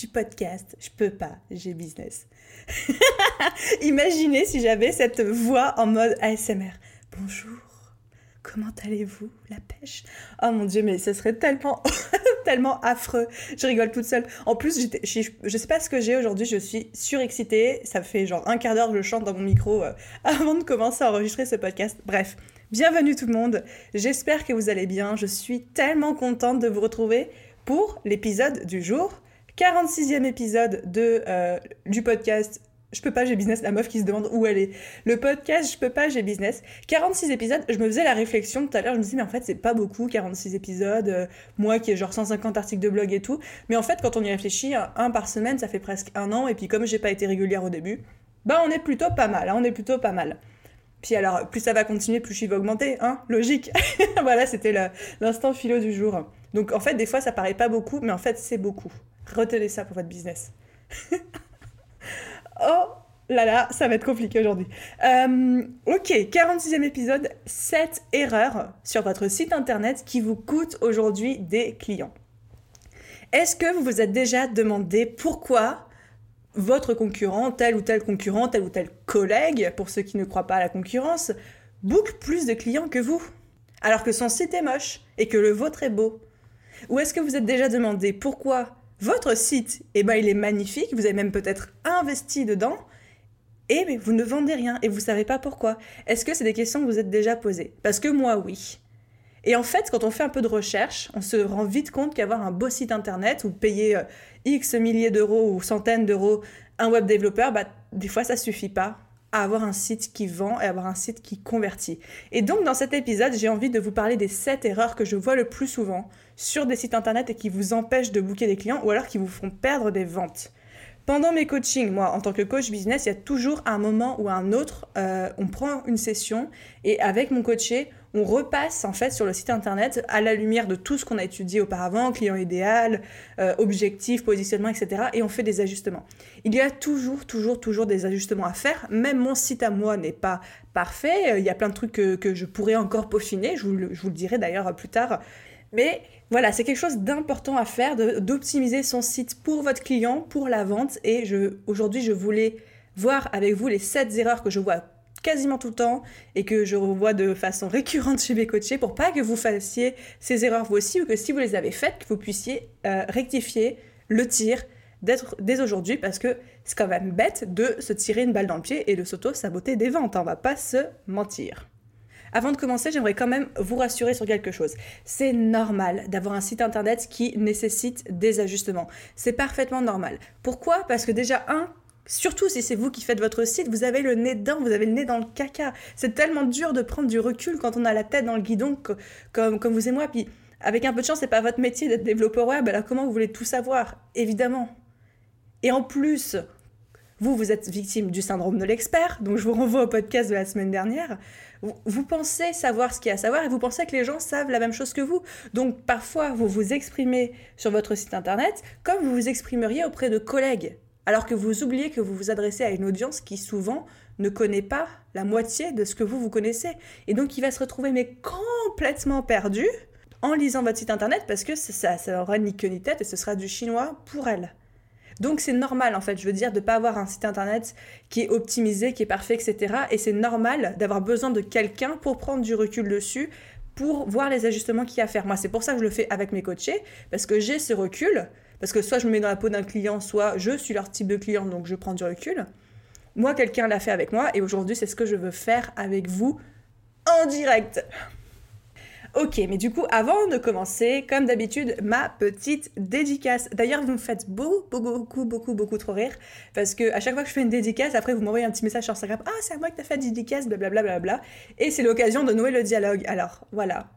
du podcast Je peux pas, j'ai business. Imaginez si j'avais cette voix en mode ASMR. Bonjour, comment allez-vous? La pêche? Oh mon dieu, mais ce serait tellement, tellement affreux. Je rigole toute seule. En plus, je, je sais pas ce que j'ai aujourd'hui, je suis surexcitée. Ça fait genre un quart d'heure que je chante dans mon micro euh, avant de commencer à enregistrer ce podcast. Bref, bienvenue tout le monde. J'espère que vous allez bien. Je suis tellement contente de vous retrouver pour l'épisode du jour 46e épisode de, euh, du podcast Je peux pas, j'ai business, la meuf qui se demande où elle est. Le podcast Je peux pas, j'ai business. 46 épisodes, je me faisais la réflexion tout à l'heure, je me disais, mais en fait, c'est pas beaucoup, 46 épisodes, euh, moi qui ai genre 150 articles de blog et tout. Mais en fait, quand on y réfléchit, un par semaine, ça fait presque un an, et puis comme j'ai pas été régulière au début, bah on est plutôt pas mal, hein, on est plutôt pas mal. Puis alors, plus ça va continuer, plus je va augmenter, hein, logique. voilà, c'était l'instant philo du jour. Donc en fait, des fois, ça paraît pas beaucoup, mais en fait, c'est beaucoup. Retenez ça pour votre business. oh là là, ça va être compliqué aujourd'hui. Euh, ok, 46e épisode, 7 erreurs sur votre site internet qui vous coûtent aujourd'hui des clients. Est-ce que vous vous êtes déjà demandé pourquoi votre concurrent, tel ou tel concurrent, tel ou tel collègue, pour ceux qui ne croient pas à la concurrence, book plus de clients que vous alors que son site est moche et que le vôtre est beau? Ou est-ce que vous êtes déjà demandé pourquoi votre site, eh ben, il est magnifique, vous avez même peut-être investi dedans, et vous ne vendez rien et vous ne savez pas pourquoi. Est-ce que c'est des questions que vous êtes déjà posées? Parce que moi, oui. Et en fait, quand on fait un peu de recherche, on se rend vite compte qu'avoir un beau site internet ou payer euh, X milliers d'euros ou centaines d'euros un web développeur, bah, des fois, ça suffit pas avoir un site qui vend et avoir un site qui convertit. Et donc dans cet épisode, j'ai envie de vous parler des 7 erreurs que je vois le plus souvent sur des sites internet et qui vous empêchent de booker des clients ou alors qui vous font perdre des ventes. Pendant mes coachings, moi, en tant que coach business, il y a toujours un moment ou un autre, euh, on prend une session et avec mon coaché, on repasse en fait sur le site internet à la lumière de tout ce qu'on a étudié auparavant, client idéal, euh, objectif, positionnement, etc. Et on fait des ajustements. Il y a toujours, toujours, toujours des ajustements à faire. Même mon site à moi n'est pas parfait. Il y a plein de trucs que, je pourrais encore peaufiner. Je vous le, je vous le dirai d'ailleurs plus tard. Mais voilà, c'est quelque chose d'important à faire, d'optimiser son site pour votre client, pour la vente. Et aujourd'hui, je voulais voir avec vous les 7 erreurs que je vois quasiment tout le temps et que je revois de façon récurrente chez mes coachés pour pas que vous fassiez ces erreurs vous aussi ou que si vous les avez faites, que vous puissiez euh, rectifier le tir dès aujourd'hui parce que c'est quand même bête de se tirer une balle dans le pied et de s'auto-saboter des ventes, hein, on va pas se mentir. Avant de commencer, j'aimerais quand même vous rassurer sur quelque chose. C'est normal d'avoir un site internet qui nécessite des ajustements. C'est parfaitement normal. Pourquoi? Parce que déjà, un, Surtout si c'est vous qui faites votre site, vous avez le nez dedans, vous avez le nez dans le caca. C'est tellement dur de prendre du recul quand on a la tête dans le guidon comme, comme vous et moi. Puis avec un peu de chance, c'est pas votre métier d'être développeur web. Alors comment vous voulez tout savoir? Évidemment. Et en plus, vous, vous êtes victime du syndrome de l'expert. Donc je vous renvoie au podcast de la semaine dernière. Vous, vous pensez savoir ce qu'il y a à savoir et vous pensez que les gens savent la même chose que vous. Donc parfois, vous vous exprimez sur votre site internet comme vous vous exprimeriez auprès de collègues alors que vous oubliez que vous vous adressez à une audience qui souvent ne connaît pas la moitié de ce que vous vous connaissez. Et donc il va se retrouver mais complètement perdu en lisant votre site internet parce que ça, ça aura ni queue ni tête et ce sera du chinois pour elle. Donc c'est normal en fait, je veux dire, de ne pas avoir un site internet qui est optimisé, qui est parfait, etc. Et c'est normal d'avoir besoin de quelqu'un pour prendre du recul dessus, pour voir les ajustements qu'il y a à faire. Moi, c'est pour ça que je le fais avec mes coachés, parce que j'ai ce recul parce que soit je me mets dans la peau d'un client, soit je suis leur type de client, donc je prends du recul. Moi, quelqu'un l'a fait avec moi et aujourd'hui, c'est ce que je veux faire avec vous en direct. Ok, mais du coup, avant de commencer, comme d'habitude, ma petite dédicace. D'ailleurs, vous me faites beaucoup, beaucoup, beaucoup, beaucoup trop rire parce que à chaque fois que je fais une dédicace, après vous m'envoyez un petit message sur Instagram. Ah, c'est à moi que t'as fait la dédicace, blablabla. Bla, bla, bla, et c'est l'occasion de nouer le dialogue. Alors, voilà.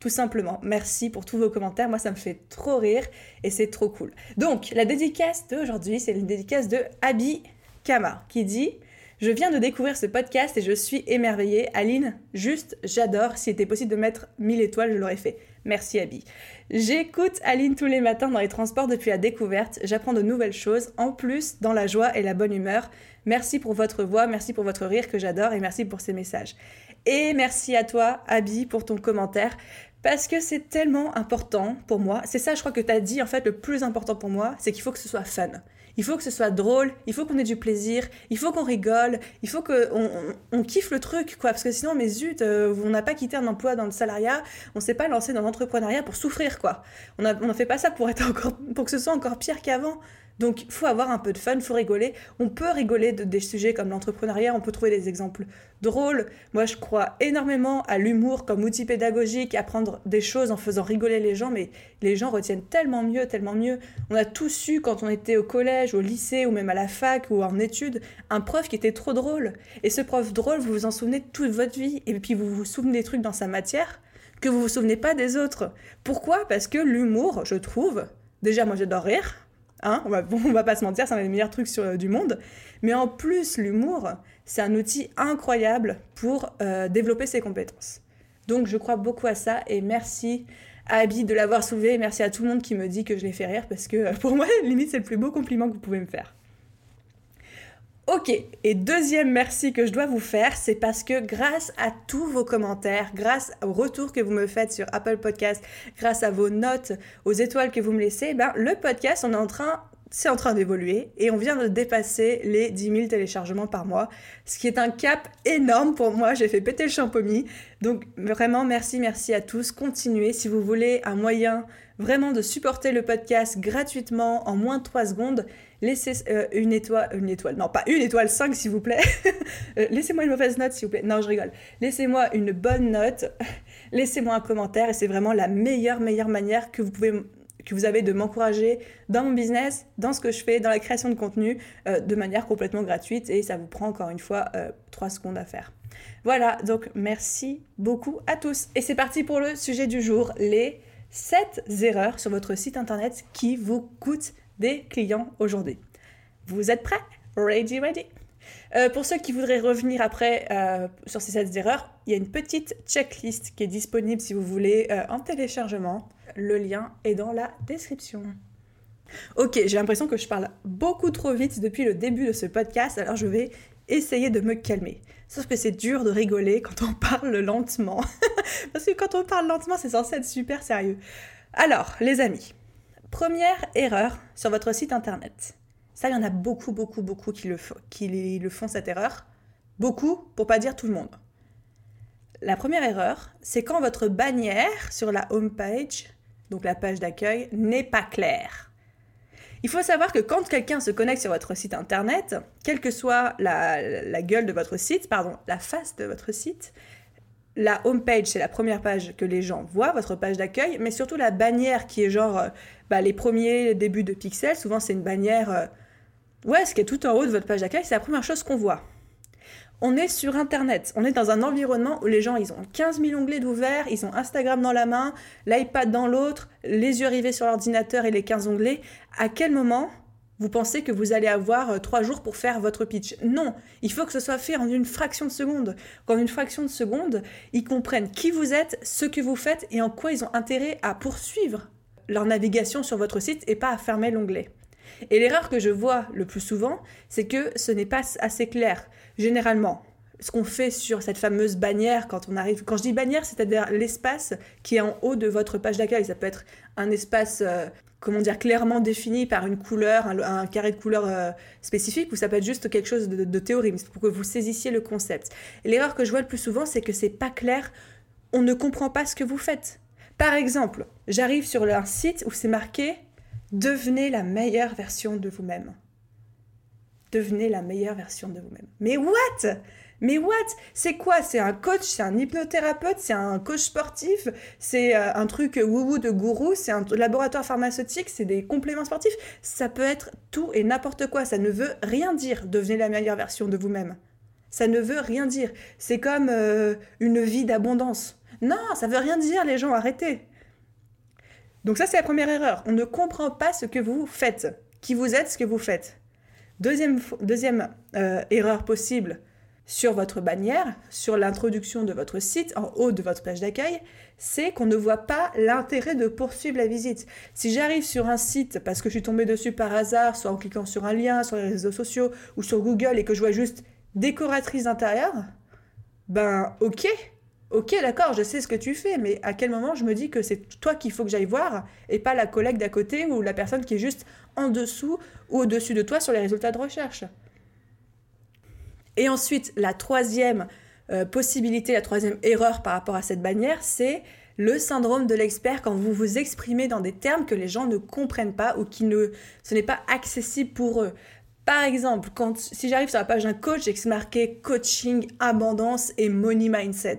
Tout simplement. Merci pour tous vos commentaires. Moi, ça me fait trop rire et c'est trop cool. Donc, la dédicace d'aujourd'hui, c'est une dédicace de Abby Kama qui dit Je viens de découvrir ce podcast et je suis émerveillée. Aline, juste, j'adore. S'il était possible de mettre 1000 étoiles, je l'aurais fait. Merci Abby. J'écoute Aline tous les matins dans les transports depuis la découverte. J'apprends de nouvelles choses, en plus dans la joie et la bonne humeur. Merci pour votre voix, merci pour votre rire que j'adore et merci pour ces messages. Et merci à toi, Abby, pour ton commentaire. Parce que c'est tellement important pour moi. C'est ça, je crois que tu as dit, en fait, le plus important pour moi, c'est qu'il faut que ce soit fun. Il faut que ce soit drôle, il faut qu'on ait du plaisir, il faut qu'on rigole, il faut qu'on on, kiffe le truc, quoi. Parce que sinon, mais zut, euh, on n'a pas quitté un emploi dans le salariat, on s'est pas lancé dans l'entrepreneuriat pour souffrir, quoi. On ne on fait pas ça pour, être encore, pour que ce soit encore pire qu'avant. Donc, faut avoir un peu de fun, faut rigoler. On peut rigoler de, des sujets comme l'entrepreneuriat, on peut trouver des exemples drôles. Moi, je crois énormément à l'humour comme outil pédagogique, apprendre des choses en faisant rigoler les gens, mais les gens retiennent tellement mieux, tellement mieux. On a tous eu, quand on était au collège, au lycée, ou même à la fac, ou en études, un prof qui était trop drôle. Et ce prof drôle, vous vous en souvenez toute votre vie, et puis vous vous souvenez des trucs dans sa matière que vous vous souvenez pas des autres. Pourquoi? Parce que l'humour, je trouve, déjà moi j'adore rire, Hein, on, va, pas se mentir, c'est un des meilleurs trucs sur, du monde. Mais en plus, l'humour, c'est un outil incroyable pour euh, développer ses compétences. Donc je crois beaucoup à ça et merci à Abby de l'avoir soulevé. Merci à tout le monde qui me dit que je l'ai fait rire parce que pour moi, limite, c'est le plus beau compliment que vous pouvez me faire. Ok, et deuxième merci que je dois vous faire, c'est parce que grâce à tous vos commentaires, grâce aux retours que vous me faites sur Apple Podcast, grâce à vos notes, aux étoiles que vous me laissez, ben, le podcast, en train c'est en train d'évoluer et on vient de dépasser les 10 000 téléchargements par mois, ce qui est un cap énorme pour moi. J'ai fait péter le champomis. Donc vraiment, merci, merci à tous. Continuez si vous voulez un moyen vraiment de supporter le podcast gratuitement en moins de 3 secondes laissez euh, une étoile, une étoile, non pas une étoile, 5 s'il vous plaît. Euh, laissez-moi une mauvaise note s'il vous plaît. Non, je rigole. Laissez-moi une bonne note, laissez-moi un commentaire et c'est vraiment la meilleure, meilleure manière que vous pouvez que vous avez de m'encourager dans mon business, dans ce que je fais, dans la création de contenu, euh, de manière complètement gratuite et ça vous prend encore une fois 3 secondes à faire. Voilà, donc merci beaucoup à tous. Et c'est parti pour le sujet du jour, les 7 erreurs sur votre site internet qui vous coûtent des clients aujourd'hui. Vous êtes prêts? Ready, ready? Euh, pour ceux qui voudraient revenir après euh, sur ces 7 erreurs, il y a une petite checklist qui est disponible si vous voulez euh, en téléchargement. Le lien est dans la description. Ok, j'ai l'impression que je parle beaucoup trop vite depuis le début de ce podcast, alors je vais essayer de me calmer. Sauf que c'est dur de rigoler quand on parle lentement. Parce que quand on parle lentement, c'est censé être super sérieux. Alors, les amis, Première erreur sur votre site internet. Ça, il y en a beaucoup, beaucoup, beaucoup qui le, font cette erreur. Beaucoup, pour pas dire tout le monde. La première erreur, c'est quand votre bannière sur la home page, donc la page d'accueil, n'est pas claire. Il faut savoir que quand quelqu'un se connecte sur votre site internet, quelle que soit la, gueule de votre site, pardon, la face de votre site, la home page, c'est la première page que les gens voient, votre page d'accueil, mais surtout la bannière qui est genre euh, bah, les premiers débuts de pixels. Souvent, c'est une bannière, euh, ouais, ce qui est tout en haut de votre page d'accueil, c'est la première chose qu'on voit. On est sur Internet, on est dans un environnement où les gens, ils ont 15 000 onglets d'ouvert, ils ont Instagram dans la main, l'iPad dans l'autre, les yeux rivés sur l'ordinateur et les 15 onglets. À quel moment vous pensez que vous allez avoir euh, trois jours pour faire votre pitch? Non, il faut que ce soit fait en une fraction de seconde. Qu'en une fraction de seconde, ils comprennent qui vous êtes, ce que vous faites et en quoi ils ont intérêt à poursuivre leur navigation sur votre site et pas à fermer l'onglet. Et l'erreur que je vois le plus souvent, c'est que ce n'est pas assez clair. Généralement, ce qu'on fait sur cette fameuse bannière quand on arrive. Quand je dis bannière, c'est-à-dire l'espace qui est en haut de votre page d'accueil. Ça peut être un espace euh, comment dire, clairement défini par une couleur, un, carré de couleur euh, spécifique, ou ça peut être juste quelque chose de, de théorie, pour que vous saisissiez le concept. L'erreur que je vois le plus souvent, c'est que c'est pas clair, on ne comprend pas ce que vous faites. Par exemple, j'arrive sur un site où c'est marqué Devenez la meilleure version de vous-même. Devenez la meilleure version de vous-même. Mais what? Mais what? C'est quoi? C'est un coach, c'est un hypnothérapeute, c'est un coach sportif, c'est euh, un truc wouhou de gourou, c'est un laboratoire pharmaceutique, c'est des compléments sportifs. Ça peut être tout et n'importe quoi. Ça ne veut rien dire. Devenez la meilleure version de vous-même. Ça ne veut rien dire. C'est comme euh, une vie d'abondance. Non, ça veut rien dire, les gens, arrêtez. Donc ça, c'est la première erreur. On ne comprend pas ce que vous faites, qui vous êtes, ce que vous faites. Deuxième, euh, erreur possible sur votre bannière, sur l'introduction de votre site, en haut de votre page d'accueil, c'est qu'on ne voit pas l'intérêt de poursuivre la visite. Si j'arrive sur un site parce que je suis tombée dessus par hasard, soit en cliquant sur un lien sur les réseaux sociaux ou sur Google et que je vois juste décoratrice d'intérieur, ben ok, ok d'accord, je sais ce que tu fais, mais à quel moment je me dis que c'est toi qu'il faut que j'aille voir et pas la collègue d'à côté ou la personne qui est juste en dessous ou au-dessus de toi sur les résultats de recherche. Et ensuite, la troisième euh, possibilité, la troisième erreur par rapport à cette bannière, c'est le syndrome de l'expert quand vous vous exprimez dans des termes que les gens ne comprennent pas ou qui ne, ce n'est pas accessible pour eux. Par exemple, si j'arrive sur la page d'un coach et que c'est marqué coaching, abondance et money mindset.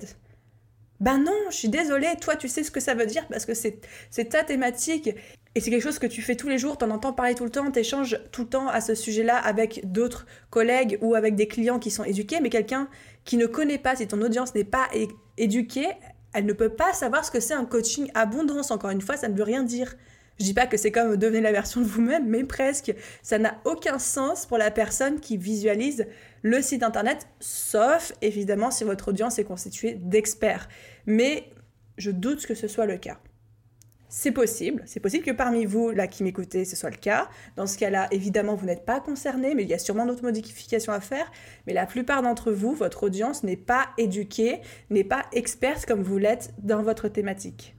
Ben non, je suis désolée, toi tu sais ce que ça veut dire parce que c'est ta thématique et c'est quelque chose que tu fais tous les jours, t'en entends parler tout le temps, t'échanges tout le temps à ce sujet-là avec d'autres collègues ou avec des clients qui sont éduqués, mais quelqu'un qui ne connaît pas, si ton audience n'est pas éduquée, elle ne peut pas savoir ce que c'est un coaching abondance. Encore une fois, ça ne veut rien dire. Je dis pas que c'est comme devenir la version de vous-même, mais presque. Ça n'a aucun sens pour la personne qui visualise le site internet, sauf évidemment si votre audience est constituée d'experts. Mais je doute que ce soit le cas. C'est possible. C'est possible que parmi vous, là, qui m'écoutez, ce soit le cas. Dans ce cas-là, évidemment, vous n'êtes pas concerné, mais il y a sûrement d'autres modifications à faire. Mais la plupart d'entre vous, votre audience n'est pas éduquée, n'est pas experte comme vous l'êtes dans votre thématique.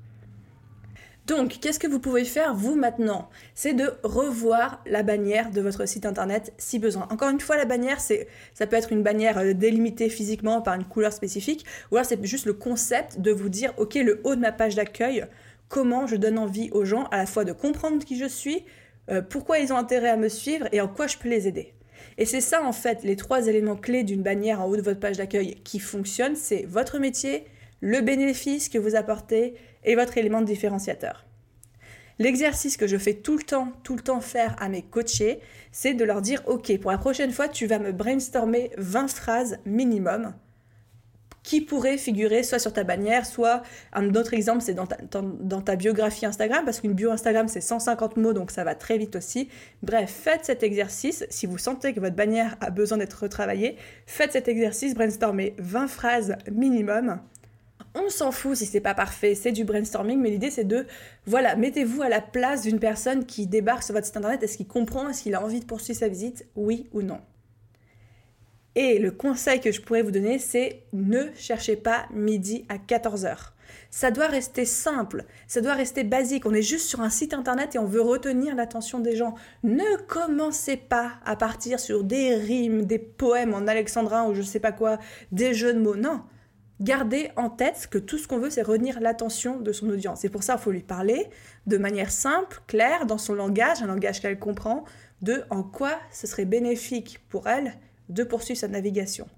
Donc, qu'est-ce que vous pouvez faire, vous, maintenant? C'est de revoir la bannière de votre site internet si besoin. Encore une fois, la bannière, c'est, ça peut être une bannière euh, délimitée physiquement par une couleur spécifique, ou alors c'est juste le concept de vous dire, OK, le haut de ma page d'accueil, comment je donne envie aux gens à la fois de comprendre qui je suis, euh, pourquoi ils ont intérêt à me suivre et en quoi je peux les aider. Et c'est ça en fait les trois éléments clés d'une bannière en haut de votre page d'accueil qui fonctionne, c'est votre métier, le bénéfice que vous apportez et votre élément différenciateur. L'exercice que je fais tout le temps, tout le temps faire à mes coachés, c'est de leur dire OK, pour la prochaine fois, tu vas me brainstormer 20 phrases minimum qui pourrait figurer soit sur ta bannière, soit un autre exemple, c'est dans ta, dans, ta, biographie Instagram, parce qu'une bio Instagram, c'est 150 mots, donc ça va très vite aussi. Bref, faites cet exercice. Si vous sentez que votre bannière a besoin d'être retravaillée, faites cet exercice, brainstormez 20 phrases minimum. On s'en fout si c'est pas parfait, c'est du brainstorming, mais l'idée c'est de, voilà, mettez-vous à la place d'une personne qui débarque sur votre site internet. Est-ce qu'il comprend? Est-ce qu'il a envie de poursuivre sa visite? Oui ou non et le conseil que je pourrais vous donner, c'est ne cherchez pas midi à 14h. Ça doit rester simple, ça doit rester basique. On est juste sur un site internet et on veut retenir l'attention des gens. Ne commencez pas à partir sur des rimes, des poèmes en alexandrin ou je sais pas quoi, des jeux de mots. Non. Gardez en tête que tout ce qu'on veut, c'est retenir l'attention de son audience. Et pour ça, il faut lui parler de manière simple, claire, dans son langage, un langage qu'elle comprend, de en quoi ce serait bénéfique pour elle de poursuivre sa navigation.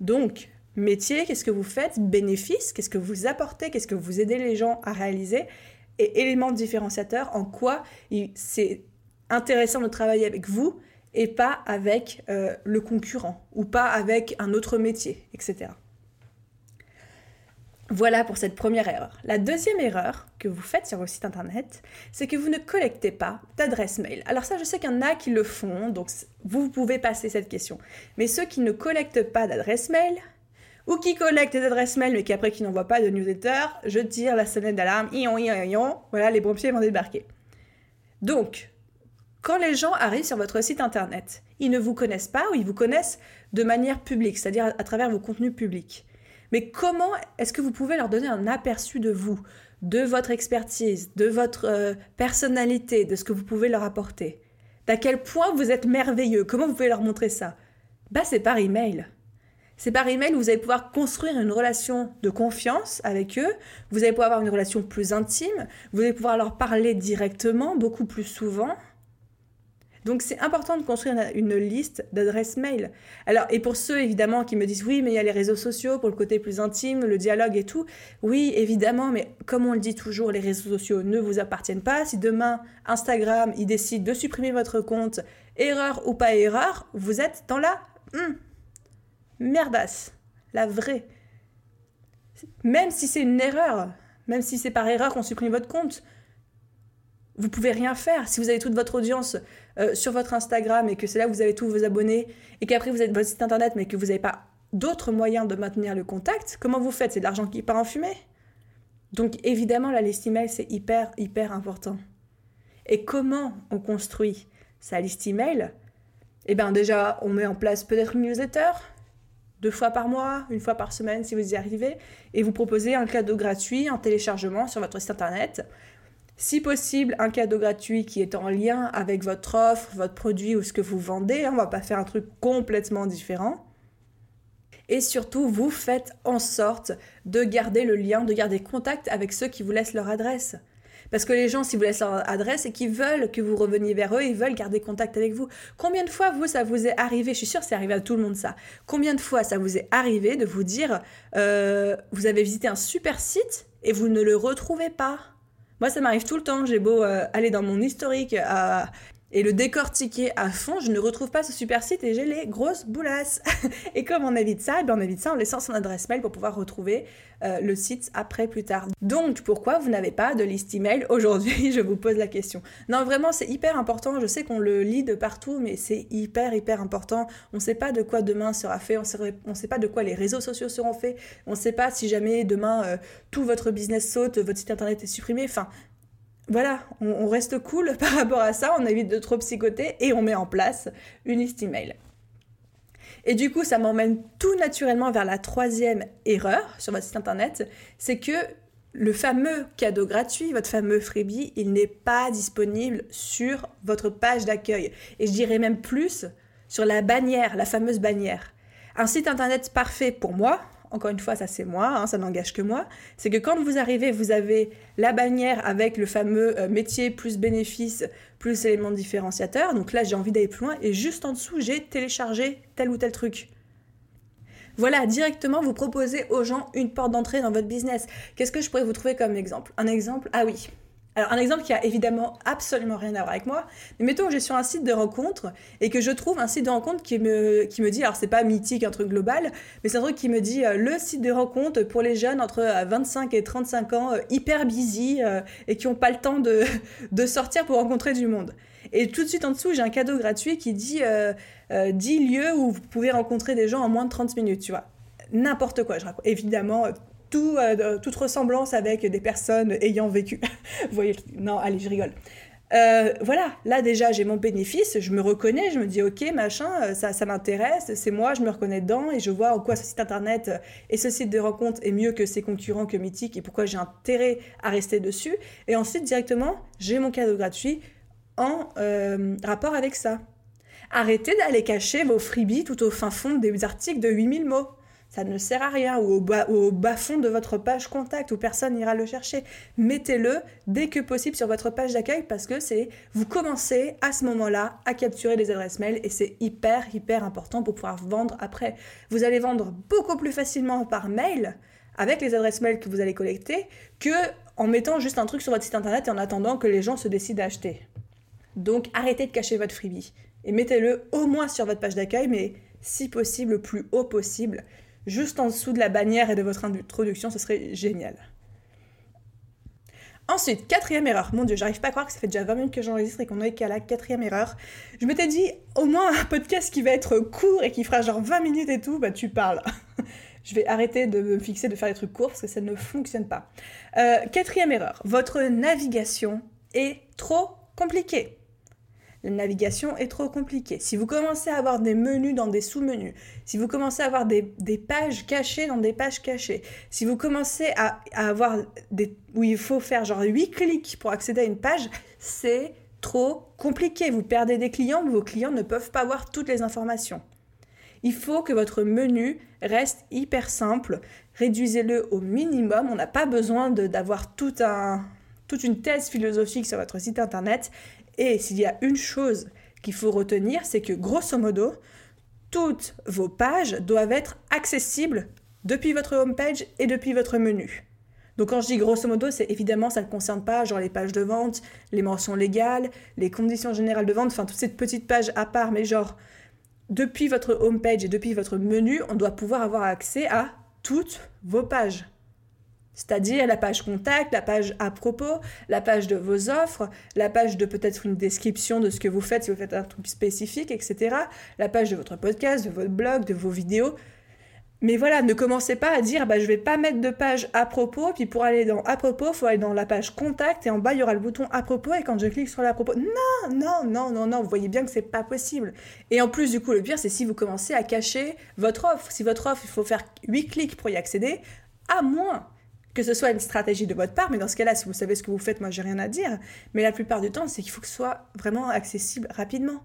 Donc, métier, qu'est-ce que vous faites? Bénéfice, qu'est-ce que vous apportez? Qu'est-ce que vous aidez les gens à réaliser? Et élément différenciateur, en quoi c'est intéressant de travailler avec vous et pas avec euh, le concurrent ou pas avec un autre métier, etc. Voilà pour cette première erreur. La deuxième erreur que vous faites sur vos sites internet, c'est que vous ne collectez pas d'adresse mail. Alors ça, je sais qu'il y en a qui le font, donc vous pouvez passer cette question. Mais ceux qui ne collectent pas d'adresse mail, ou qui collectent des adresses mail mais qui après qui n'envoient pas de newsletter, je tire la sonnette d'alarme, ion, ion, ion, voilà, les pompiers vont débarquer. Donc, quand les gens arrivent sur votre site internet, ils ne vous connaissent pas ou ils vous connaissent de manière publique, c'est-à-dire à travers vos contenus publics. Mais comment est-ce que vous pouvez leur donner un aperçu de vous, de votre expertise, de votre euh, personnalité, de ce que vous pouvez leur apporter? D'à quel point vous êtes merveilleux? Comment vous pouvez leur montrer ça? Bah c'est par email. C'est par email où vous allez pouvoir construire une relation de confiance avec eux, vous allez pouvoir avoir une relation plus intime, vous allez pouvoir leur parler directement, beaucoup plus souvent. Donc c'est important de construire une, liste d'adresses mail. Alors et pour ceux évidemment qui me disent oui mais il y a les réseaux sociaux pour le côté plus intime, le dialogue et tout. Oui évidemment mais comme on le dit toujours les réseaux sociaux ne vous appartiennent pas. Si demain Instagram il décide de supprimer votre compte, erreur ou pas erreur, vous êtes dans la hmm, merdasse, la vraie. même si c'est une erreur, même si c'est par erreur qu'on supprime votre compte, vous pouvez rien faire. Si vous avez toute votre audience euh, sur votre Instagram et que c'est là où vous avez tous vos abonnés et qu'après vous êtes votre site internet mais que vous n'avez pas d'autres moyens de maintenir le contact, comment vous faites? C'est de l'argent qui part en fumée? Donc évidemment, la liste email, c'est hyper, hyper important. Et comment on construit sa liste email? Eh bien déjà, on met en place peut-être une newsletter, deux fois par mois, une fois par semaine si vous y arrivez, et vous proposez un cadeau gratuit, un téléchargement sur votre site internet si possible, un cadeau gratuit qui est en lien avec votre offre, votre produit ou ce que vous vendez. On va pas faire un truc complètement différent. Et surtout, vous faites en sorte de garder le lien, de garder contact avec ceux qui vous laissent leur adresse. Parce que les gens, si vous laissent leur adresse et qu'ils veulent que vous reveniez vers eux, ils veulent garder contact avec vous. Combien de fois, vous, ça vous est arrivé Je suis sûre que c'est arrivé à tout le monde ça. Combien de fois ça vous est arrivé de vous dire, euh, vous avez visité un super site et vous ne le retrouvez pas? Moi, ça m'arrive tout le temps. J'ai beau euh, aller dans mon historique à et le décortiquer à fond, je ne retrouve pas ce super site et j'ai les grosses boulasses. et comme on évite ça, eh bien on évite ça en laissant son adresse mail pour pouvoir retrouver euh, le site après plus tard. Donc pourquoi vous n'avez pas de liste email aujourd'hui? Je vous pose la question. Non, vraiment, c'est hyper important. Je sais qu'on le lit de partout, mais c'est hyper, hyper important. On ne sait pas de quoi demain sera fait, on ne sait pas de quoi les réseaux sociaux seront faits, on ne sait pas si jamais demain euh, tout votre business saute, votre site internet est supprimé. Enfin, voilà, on, reste cool par rapport à ça, on évite de trop psychoter et on met en place une liste email. Et du coup, ça m'emmène tout naturellement vers la troisième erreur sur votre site internet, c'est que le fameux cadeau gratuit, votre fameux freebie, il n'est pas disponible sur votre page d'accueil. Et je dirais même plus sur la bannière, la fameuse bannière. Un site internet parfait pour moi, encore une fois, ça c'est moi, hein, ça n'engage que moi, c'est que quand vous arrivez, vous avez la bannière avec le fameux euh, métier plus bénéfice plus élément différenciateur. Donc là, j'ai envie d'aller plus loin et juste en dessous, j'ai téléchargé tel ou tel truc. Voilà, directement, vous proposez aux gens une porte d'entrée dans votre business. Qu'est-ce que je pourrais vous trouver comme exemple? Un exemple, ah oui, alors, un exemple qui a évidemment absolument rien à voir avec moi, mais mettons que je suis sur un site de rencontre et que je trouve un site de rencontre qui me, qui me dit, alors c'est pas mythique, un truc global, mais c'est un truc qui me dit euh, le site de rencontre pour les jeunes entre 25 euh, et 35 ans, euh, hyper busy et qui n'ont pas le temps de, de, sortir pour rencontrer du monde. Et tout de suite en dessous, j'ai un cadeau gratuit qui dit 10 lieux où vous pouvez rencontrer des gens en moins de 30 minutes, tu vois. N'importe quoi, je raconte. Évidemment, euh, toute ressemblance avec des personnes ayant vécu. Vous voyez, non, allez, je rigole. Euh, voilà, là déjà j'ai mon bénéfice, je me reconnais, je me dis ok machin, euh, ça, ça m'intéresse, c'est moi, je me reconnais dedans et je vois en quoi ce site internet et ce site de rencontre est mieux que ses concurrents que Mythique et pourquoi j'ai intérêt à rester dessus. Et ensuite directement j'ai mon cadeau gratuit en rapport avec ça. Arrêtez d'aller cacher vos freebies tout au fin fond des articles de 8000 mots ça ne sert à rien, ou au, bas, fond de votre page contact où personne n'ira le chercher. Mettez-le dès que possible sur votre page d'accueil parce que c'est vous commencez à ce moment-là à capturer les adresses mail et c'est hyper hyper important pour pouvoir vendre après. Vous allez vendre beaucoup plus facilement par mail avec les adresses mail que vous allez collecter que en mettant juste un truc sur votre site internet et en attendant que les gens se décident à acheter. Donc arrêtez de cacher votre freebie et mettez-le au moins sur votre page d'accueil mais si possible le plus haut possible juste en dessous de la bannière et de votre introduction, ce serait génial. Ensuite, quatrième erreur. Mon dieu, j'arrive pas à croire que ça fait déjà 20 minutes que j'enregistre et qu'on est qu'à la quatrième erreur. Je m'étais dit, au moins un podcast qui va être court et qui fera genre 20 minutes et tout, bah tu parles. je vais arrêter de me fixer de faire des trucs courts parce que ça ne fonctionne pas. Euh, quatrième erreur. Votre navigation est trop compliquée la navigation est trop compliquée. Si vous commencez à avoir des menus dans des sous-menus, si vous commencez à avoir des, pages cachées dans des pages cachées, si vous commencez à, avoir des où il faut faire genre 8 clics pour accéder à une page, c'est trop compliqué. Vous perdez des clients, vos clients ne peuvent pas voir toutes les informations. Il faut que votre menu reste hyper simple. Réduisez-le au minimum. On n'a pas besoin d'avoir toute une thèse philosophique sur votre site internet. Et s'il y a une chose qu'il faut retenir, c'est que grosso modo, toutes vos pages doivent être accessibles depuis votre homepage et depuis votre menu. Donc quand je dis grosso modo, c'est évidemment ça ne concerne pas genre les pages de vente, les mentions légales, les conditions générales de vente, enfin toutes ces petites pages à part, mais genre depuis votre homepage et depuis votre menu, on doit pouvoir avoir accès à toutes vos pages. C'est-à-dire la page contact, la page à propos, la page de vos offres, la page de peut-être une description de ce que vous faites si vous faites un truc spécifique, etc. La page de votre podcast, de votre blog, de vos vidéos. Mais voilà, ne commencez pas à dire bah, je vais pas mettre de page à propos, puis pour aller dans à propos, il faut aller dans la page contact et en bas il y aura le bouton à propos et quand je clique sur la propos. Non, non, non, non, non, vous voyez bien que c'est pas possible. Et en plus, du coup, le pire, c'est si vous commencez à cacher votre offre. Si votre offre, il faut faire 8 clics pour y accéder, à moins que ce soit une stratégie de votre part, mais dans ce cas-là, si vous savez ce que vous faites, moi j'ai rien à dire. Mais la plupart du temps, c'est qu'il faut que ce soit vraiment accessible rapidement.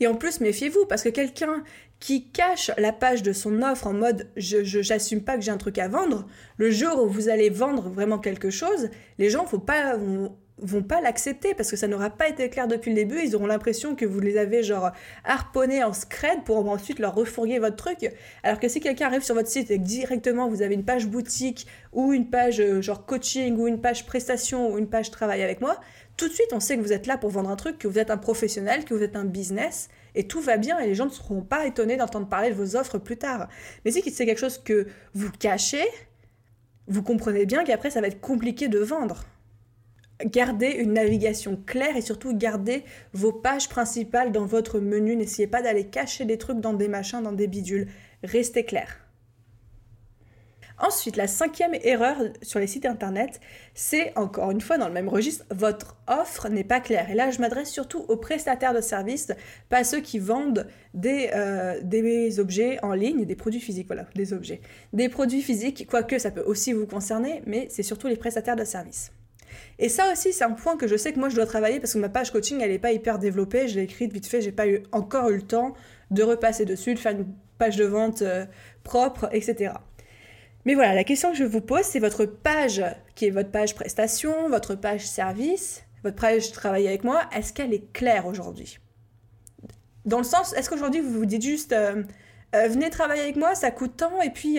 Et en plus, méfiez-vous, parce que quelqu'un qui cache la page de son offre en mode je j'assume pas que j'ai un truc à vendre, le jour où vous allez vendre vraiment quelque chose, les gens faut pas pas l'accepter parce que ça n'aura pas été clair depuis le début. Ils auront l'impression que vous les avez genre harponnés en scred pour ensuite leur refourguer votre truc. Alors que si quelqu'un arrive sur votre site et que directement vous avez une page boutique ou une page euh, genre coaching ou une page prestation ou une page travail avec moi, tout de suite on sait que vous êtes là pour vendre un truc, que vous êtes un professionnel, que vous êtes un business et tout va bien et les gens ne seront pas étonnés d'entendre parler de vos offres plus tard. Mais si c'est quelque chose que vous cachez, vous comprenez bien qu'après ça va être compliqué de vendre gardez une navigation claire et surtout gardez vos pages principales dans votre menu. N'essayez pas d'aller cacher des trucs dans des machins, dans des bidules. Restez clair. Ensuite, la cinquième erreur sur les sites internet, c'est encore une fois dans le même registre, votre offre n'est pas claire. Et là, je m'adresse surtout aux prestataires de services, pas ceux qui vendent des, euh, des objets en ligne, des produits physiques, voilà, des objets. Des produits physiques, quoique ça peut aussi vous concerner, mais c'est surtout les prestataires de services. Et ça aussi, c'est un point que je sais que moi je dois travailler parce que ma page coaching, elle n'est pas hyper développée. Je l'ai écrite vite fait, j'ai pas eu, encore eu le temps de repasser dessus, de faire une page de vente euh, propre, etc. Mais voilà, la question que je vous pose, c'est votre page, qui est votre page prestation, votre page service, votre page travailler avec moi, est-ce qu'elle est claire aujourd'hui? Dans le sens, est-ce qu'aujourd'hui vous vous dites juste, euh, euh, venez travailler avec moi, ça coûte tant, et puis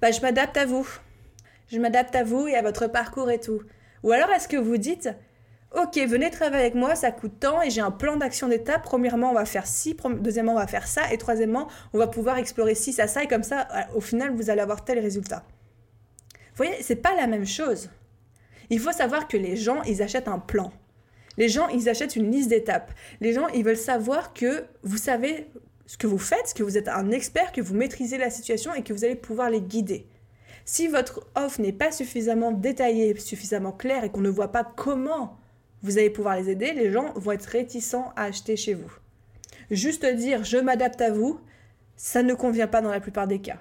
bah, je m'adapte à vous. Je m'adapte à vous et à votre parcours et tout. Ou alors est-ce que vous dites, ok, venez travailler avec moi, ça coûte tant et j'ai un plan d'action d'étape. Premièrement, on va faire ci, deuxièmement, on va faire ça, et troisièmement, on va pouvoir explorer ci, ça, ça, et comme ça, au final, vous allez avoir tel résultat. Vous voyez, c'est pas la même chose. Il faut savoir que les gens, ils achètent un plan. Les gens, ils achètent une liste d'étapes. Les gens, ils veulent savoir que vous savez ce que vous faites, que vous êtes un expert, que vous maîtrisez la situation et que vous allez pouvoir les guider. Si votre offre n'est pas suffisamment détaillée, suffisamment claire et qu'on ne voit pas comment vous allez pouvoir les aider, les gens vont être réticents à acheter chez vous. Juste dire je m'adapte à vous, ça ne convient pas dans la plupart des cas.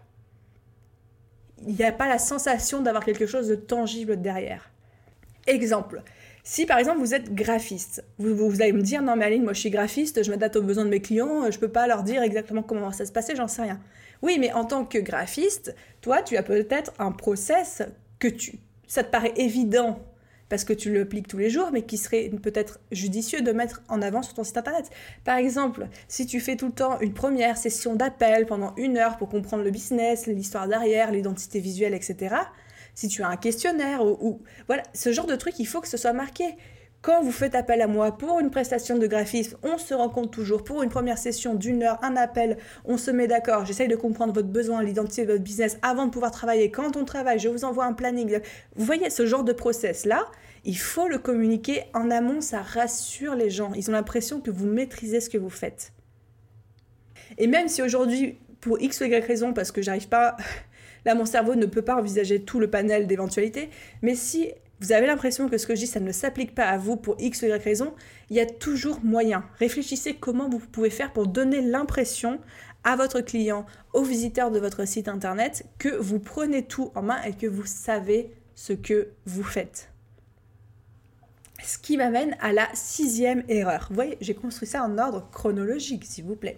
Il n'y a pas la sensation d'avoir quelque chose de tangible derrière. Exemple, si par exemple vous êtes graphiste, vous, allez me dire non mais Aline, moi je suis graphiste, je m'adapte aux besoins de mes clients, je ne peux pas leur dire exactement comment ça se passer, j'en sais rien. Oui, mais en tant que graphiste, toi, tu as peut-être un process que tu, ça te paraît évident parce que tu le appliques tous les jours, mais qui serait peut-être judicieux de mettre en avant sur ton site internet. Par exemple, si tu fais tout le temps une première session d'appel pendant une heure pour comprendre le business, l'histoire derrière, l'identité visuelle, etc., si tu as un questionnaire ou, voilà, ce genre de truc, il faut que ce soit marqué. Quand vous faites appel à moi pour une prestation de graphisme, on se rencontre toujours pour une première session d'une heure, un appel, on se met d'accord, j'essaye de comprendre votre besoin, l'identité de votre business avant de pouvoir travailler. Quand on travaille, je vous envoie un planning. Vous voyez ce genre de process-là, il faut le communiquer en amont, ça rassure les gens. Ils ont l'impression que vous maîtrisez ce que vous faites. Et même si aujourd'hui, pour X ou Y raison, parce que j'arrive pas, là mon cerveau ne peut pas envisager tout le panel d'éventualités, mais si vous avez l'impression que ce que je dis, ça ne s'applique pas à vous pour X ou Y raison, il y a toujours moyen. Réfléchissez comment vous pouvez faire pour donner l'impression à votre client, aux visiteurs de votre site internet, que vous prenez tout en main et que vous savez ce que vous faites. Ce qui m'amène à la sixième erreur. Vous voyez, j'ai construit ça en ordre chronologique, s'il vous plaît.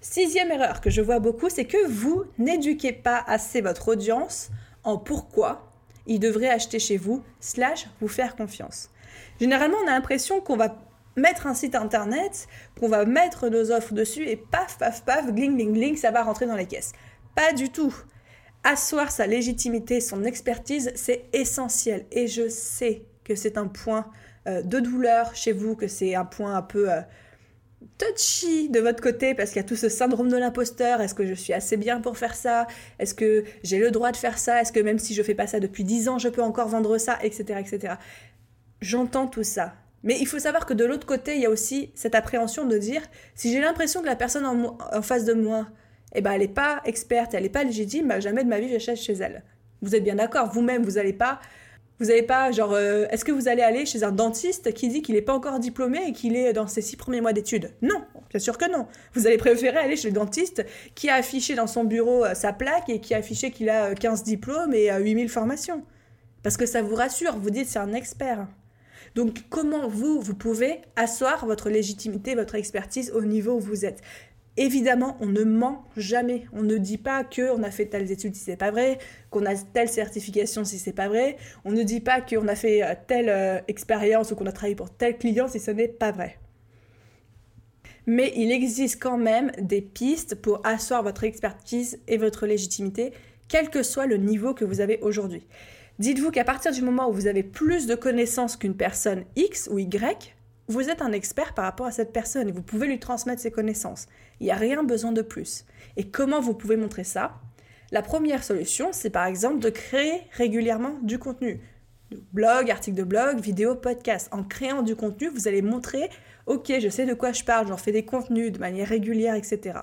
Sixième erreur que je vois beaucoup, c'est que vous n'éduquez pas assez votre audience en pourquoi il devrait acheter chez vous, slash vous faire confiance. Généralement, on a l'impression qu'on va mettre un site internet, qu'on va mettre nos offres dessus et paf, paf, paf, gling, gling, gling, ça va rentrer dans les caisses. Pas du tout. Asseoir sa légitimité, son expertise, c'est essentiel. Et je sais que c'est un point euh, de douleur chez vous, que c'est un point un peu... Euh, touchy de votre côté parce qu'il y a tout ce syndrome de l'imposteur. Est-ce que je suis assez bien pour faire ça? Est-ce que j'ai le droit de faire ça? Est-ce que même si je fais pas ça depuis 10 ans, je peux encore vendre ça? Etc. etc. J'entends tout ça. Mais il faut savoir que de l'autre côté, il y a aussi cette appréhension de dire si j'ai l'impression que la personne en, face de moi, eh ben, elle n'est pas experte, elle n'est pas légitime, bah, jamais de ma vie j'achète chez elle. Vous êtes bien d'accord, vous-même, vous n'allez pas vous n'allez pas, genre, euh, est-ce que vous allez aller chez un dentiste qui dit qu'il n'est pas encore diplômé et qu'il est dans ses six premiers mois d'études? Non, bien sûr que non. Vous allez préférer aller chez le dentiste qui a affiché dans son bureau euh, sa plaque et qui a affiché qu'il a 15 euh, diplômes et 8000 formations. Parce que ça vous rassure, vous dites c'est un expert. Donc comment vous, vous pouvez asseoir votre légitimité, votre expertise au niveau où vous êtes? Évidemment, on ne ment jamais. On ne dit pas qu'on a fait telles études si c'est pas vrai, qu'on a telle certification si c'est pas vrai. On ne dit pas qu'on a fait euh, telle euh, expérience ou qu'on a travaillé pour tel client si ce n'est pas vrai. Mais il existe quand même des pistes pour asseoir votre expertise et votre légitimité, quel que soit le niveau que vous avez aujourd'hui. Dites-vous qu'à partir du moment où vous avez plus de connaissances qu'une personne X ou Y, vous êtes un expert par rapport à cette personne et vous pouvez lui transmettre ses connaissances. Il n'y a rien besoin de plus. Et comment vous pouvez montrer ça? La première solution, c'est par exemple de créer régulièrement du contenu. Blog, article de blog, vidéo, podcast. En créant du contenu, vous allez montrer, ok, je sais de quoi je parle, j'en fais des contenus de manière régulière, etc.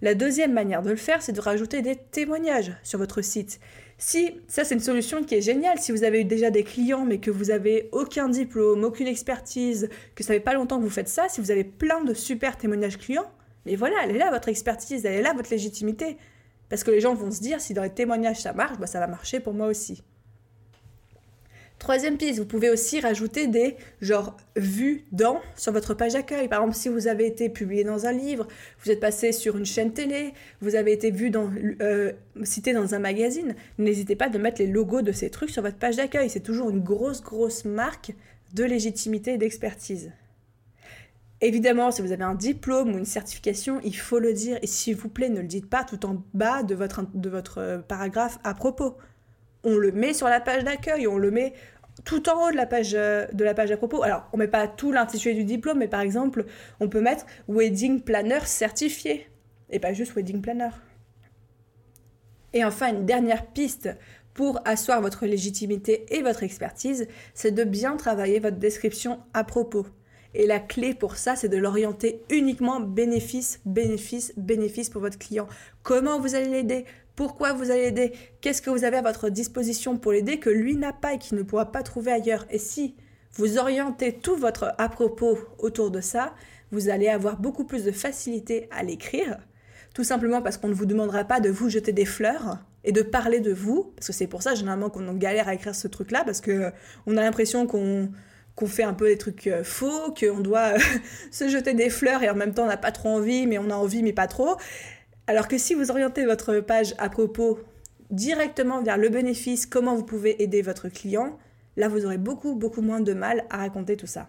La deuxième manière de le faire, c'est de rajouter des témoignages sur votre site. Si ça c'est une solution qui est géniale, si vous avez eu déjà des clients mais que vous avez aucun diplôme, aucune expertise, que ça fait pas longtemps que vous faites ça, si vous avez plein de super témoignages clients, mais voilà, elle est là votre expertise, elle est là votre légitimité. Parce que les gens vont se dire si dans les témoignages ça marche, bah, ça va marcher pour moi aussi. Troisième piste, vous pouvez aussi rajouter des genre vues dans sur votre page d'accueil. Par exemple, si vous avez été publié dans un livre, vous êtes passé sur une chaîne télé, vous avez été vu dans, euh, cité dans un magazine, n'hésitez pas de mettre les logos de ces trucs sur votre page d'accueil. C'est toujours une grosse, grosse marque de légitimité et d'expertise. Évidemment, si vous avez un diplôme ou une certification, il faut le dire. Et s'il vous plaît, ne le dites pas tout en bas de votre, euh, paragraphe à propos on le met sur la page d'accueil, on le met tout en haut de la page, euh, à propos. Alors, on met pas tout l'intitulé du diplôme, mais par exemple, on peut mettre Wedding Planner certifié, et pas juste Wedding Planner. Et enfin, une dernière piste pour asseoir votre légitimité et votre expertise, c'est de bien travailler votre description à propos. Et la clé pour ça, c'est de l'orienter uniquement bénéfice, bénéfice, bénéfice pour votre client. Comment vous allez l'aider? Pourquoi vous allez l'aider, qu'est-ce que vous avez à votre disposition pour l'aider que lui n'a pas et qu'il ne pourra pas trouver ailleurs? Et si vous orientez tout votre à propos autour de ça, vous allez avoir beaucoup plus de facilité à l'écrire, tout simplement parce qu'on ne vous demandera pas de vous jeter des fleurs et de parler de vous, parce que c'est pour ça généralement qu'on galère à écrire ce truc-là, parce que on a l'impression qu'on qu'on fait un peu des trucs euh, faux, qu'on doit se jeter des fleurs et en même temps on n'a pas trop envie, mais on a envie mais pas trop. Alors que si vous orientez votre page à propos directement vers le bénéfice, comment vous pouvez aider votre client, là vous aurez beaucoup beaucoup moins de mal à raconter tout ça.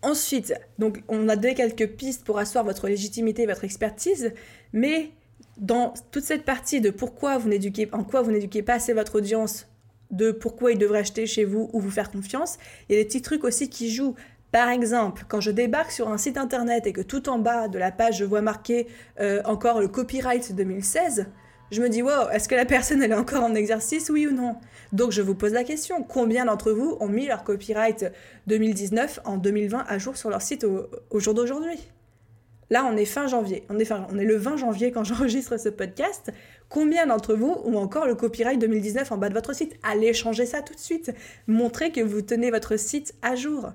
Ensuite, donc on a donné quelques pistes pour asseoir votre légitimité et votre expertise, mais dans toute cette partie de pourquoi vous n'éduquez, en quoi vous n'éduquez pas assez votre audience, de pourquoi ils devraient acheter chez vous ou vous faire confiance, il y a des petits trucs aussi qui jouent. Par exemple, quand je débarque sur un site internet et que tout en bas de la page je vois marqué euh, encore le copyright 2016, je me dis wow, est-ce que la personne elle est encore en exercice, oui ou non? Donc je vous pose la question, combien d'entre vous ont mis leur copyright 2019 en 2020 à jour sur leur site au, jour d'aujourd'hui? Là, on est fin janvier. On est, le 20 janvier quand j'enregistre ce podcast. Combien d'entre vous ont encore le copyright 2019 en bas de votre site? Allez changer ça tout de suite. Montrez que vous tenez votre site à jour.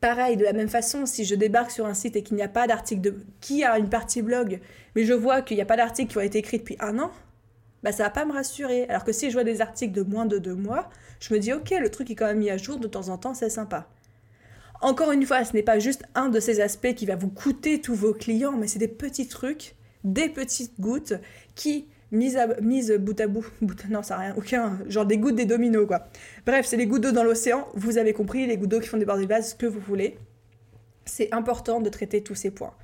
Pareil, de la même façon, si je débarque sur un site et qu'il n'y a pas d'article de... qui a une partie blog, mais je vois qu'il n'y a pas d'article qui a été écrit depuis un an, bah ça va pas me rassurer. Alors que si je vois des articles de moins de deux mois, je me dis ok, le truc est quand même mis à jour de temps en temps, c'est sympa. Encore une fois, ce n'est pas juste un de ces aspects qui va vous coûter tous vos clients, mais c'est des petits trucs, des petites gouttes qui mise, à, bout à bout, non ça n'a rien, aucun, genre des gouttes des dominos quoi. Bref, c'est les gouttes d'eau dans l'océan, vous avez compris, les gouttes d'eau qui font déborder le vase, ce que vous voulez. C'est important de traiter tous ces points.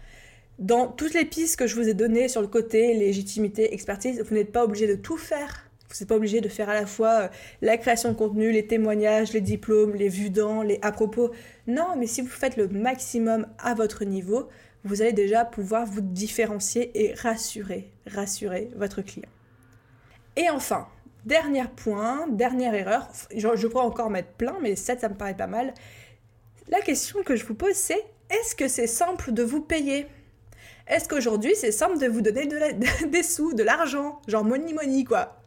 Dans toutes les pistes que je vous ai données sur le côté légitimité, expertise, vous n'êtes pas obligé de tout faire Vous n'êtes pas obligé de faire à la fois euh, la création de contenu, les témoignages, les diplômes, les vues dans, les à propos. Non, mais si vous faites le maximum à votre niveau, vous allez déjà pouvoir vous différencier et rassurer, rassurer votre client. Et enfin, dernier point, dernière erreur, je, je pourrais encore mettre plein, mais 7 ça me paraît pas mal. La question que je vous pose c'est, est-ce que c'est simple de vous payer? Est-ce qu'aujourd'hui c'est simple de vous donner des sous, de l'argent, genre money money quoi?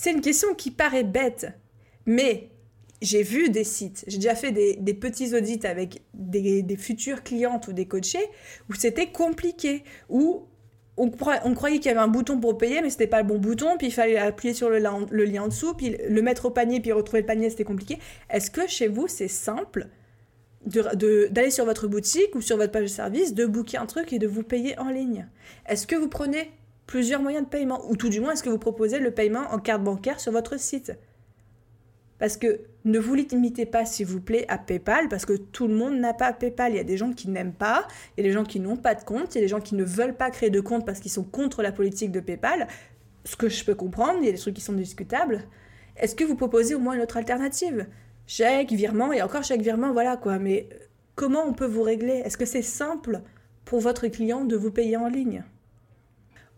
C'est une question qui paraît bête, mais j'ai vu des sites, j'ai déjà fait des, petits audits avec des, futures clientes ou des coachés où c'était compliqué, où on, croyait, qu'il y avait un bouton pour payer, mais c'était pas le bon bouton, puis il fallait appuyer sur le, le, lien en dessous, puis le mettre au panier, puis retrouver le panier, c'était compliqué. Est-ce que chez vous c'est simple d'aller sur votre boutique ou sur votre page de service, de booker un truc et de vous payer en ligne? Est-ce que vous prenez plusieurs moyens de paiement Ou tout du moins, est-ce que vous proposez le paiement en carte bancaire sur votre site? Parce que ne vous limitez pas, s'il vous plaît, à PayPal, parce que tout le monde n'a pas PayPal. Il y a des gens qui n'aiment pas, il y a des gens qui n'ont pas de compte, il y a des gens qui ne veulent pas créer de compte parce qu'ils sont contre la politique de PayPal, ce que je peux comprendre, il y a des trucs qui sont discutables. Est-ce que vous proposez au moins une autre alternative? Chèque, virement, et encore chèque, virement, voilà quoi. Mais comment on peut vous régler? Est-ce que c'est simple pour votre client de vous payer en ligne?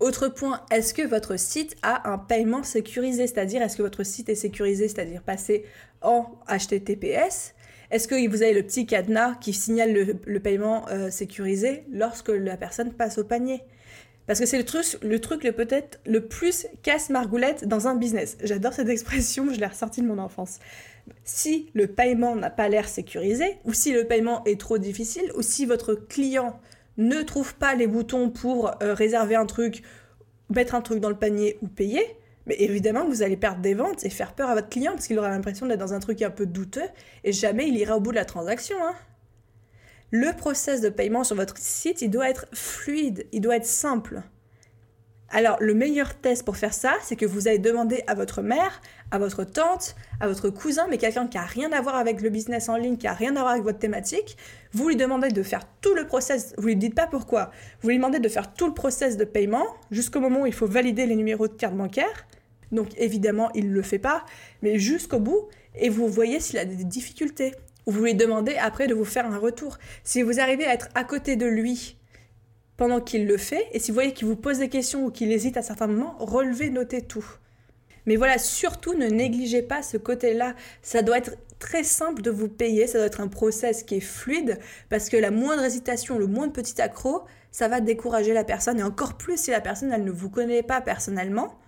Autre point, est-ce que votre site a un paiement sécurisé? C'est-à-dire, est-ce que votre site est sécurisé, c'est-à-dire passé en HTTPS Est-ce que vous avez le petit cadenas qui signale le, paiement euh, sécurisé lorsque la personne passe au panier? Parce que c'est le truc, le truc le peut-être le plus casse-margoulette dans un business. J'adore cette expression, je l'ai ressortie de mon enfance. Si le paiement n'a pas l'air sécurisé, ou si le paiement est trop difficile, ou si votre client ne trouve pas les boutons pour euh, réserver un truc, mettre un truc dans le panier ou payer, mais évidemment vous allez perdre des ventes et faire peur à votre client parce qu'il aura l'impression d'être dans un truc un peu douteux et jamais il ira au bout de la transaction. Hein. Le process de paiement sur votre site, il doit être fluide, il doit être simple. Alors, le meilleur test pour faire ça, c'est que vous allez demander à votre mère, à votre tante, à votre cousin, mais quelqu'un qui a rien à voir avec le business en ligne, qui a rien à voir avec votre thématique, vous lui demandez de faire tout le process, vous lui dites pas pourquoi, vous lui demandez de faire tout le process de paiement jusqu'au moment où il faut valider les numéros de carte bancaire. Donc évidemment, il ne le fait pas, mais jusqu'au bout, et vous voyez s'il a des difficultés. Vous lui demandez après de vous faire un retour. Si vous arrivez à être à côté de lui pendant qu'il le fait. Et si vous voyez qu'il vous pose des questions ou qu'il hésite à certains moments, relevez, notez tout. Mais voilà, surtout ne négligez pas ce côté-là. Ça doit être très simple de vous payer, ça doit être un process qui est fluide, parce que la moindre hésitation, le moindre petit accro, ça va décourager la personne, et encore plus si la personne, elle ne vous connaît pas personnellement,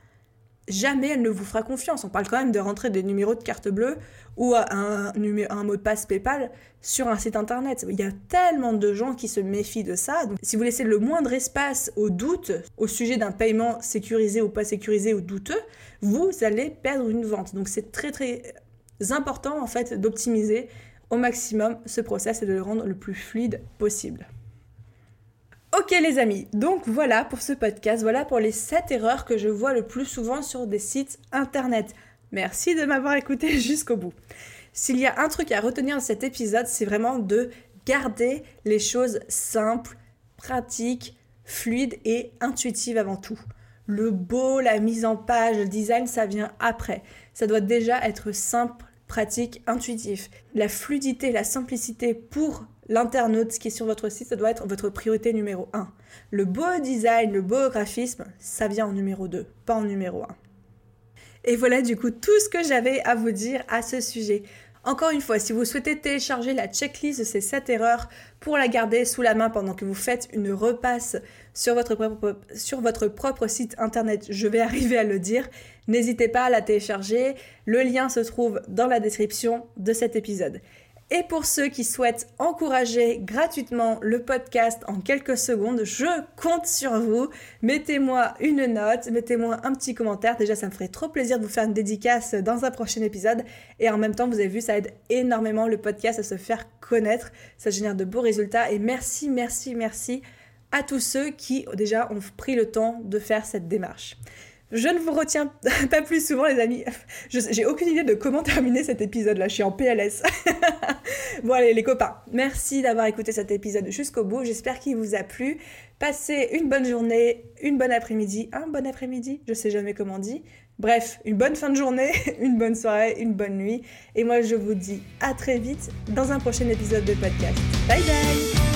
jamais elle ne vous fera confiance. On parle quand même de rentrer des numéros de carte bleue ou un, un mot de passe PayPal sur un site internet. Il y a tellement de gens qui se méfient de ça. Donc, si vous laissez le moindre espace au doute au sujet d'un paiement sécurisé ou pas sécurisé ou douteux, vous allez perdre une vente. Donc c'est très très important en fait d'optimiser au maximum ce process et de le rendre le plus fluide possible. Ok les amis, donc voilà pour ce podcast, voilà pour les 7 erreurs que je vois le plus souvent sur des sites internet. Merci de m'avoir écouté jusqu'au bout. S'il y a un truc à retenir de cet épisode, c'est vraiment de garder les choses simples, pratiques, fluides et intuitives avant tout. Le beau, la mise en page, le design, ça vient après. Ça doit déjà être simple, pratique, intuitif. La fluidité, la simplicité pour l'internaute qui est sur votre site, ça doit être votre priorité numéro 1. Le beau design, le beau graphisme, ça vient en numéro 2, pas en numéro 1. Et voilà du coup tout ce que j'avais à vous dire à ce sujet. Encore une fois, si vous souhaitez télécharger la checklist de ces 7 erreurs pour la garder sous la main pendant que vous faites une repasse sur votre propre, sur votre propre site internet, je vais arriver à le dire, n'hésitez pas à la télécharger. Le lien se trouve dans la description de cet épisode. Et pour ceux qui souhaitent encourager gratuitement le podcast en quelques secondes, je compte sur vous. Mettez-moi une note, mettez-moi un petit commentaire. Déjà, ça me ferait trop plaisir de vous faire une dédicace dans un prochain épisode. Et en même temps, vous avez vu, ça aide énormément le podcast à se faire connaître. Ça génère de beaux résultats. Et merci, merci, merci à tous ceux qui déjà ont pris le temps de faire cette démarche. Je ne vous retiens pas plus souvent, les amis. J'ai aucune idée de comment terminer cet épisode-là. Je suis en PLS. bon, allez, les copains, merci d'avoir écouté cet épisode jusqu'au bout. J'espère qu'il vous a plu. Passez une bonne journée, une bonne après-midi, un bon après-midi, je sais jamais comment on dit. Bref, une bonne fin de journée, une bonne soirée, une bonne nuit. Et moi, je vous dis à très vite dans un prochain épisode de podcast. Bye bye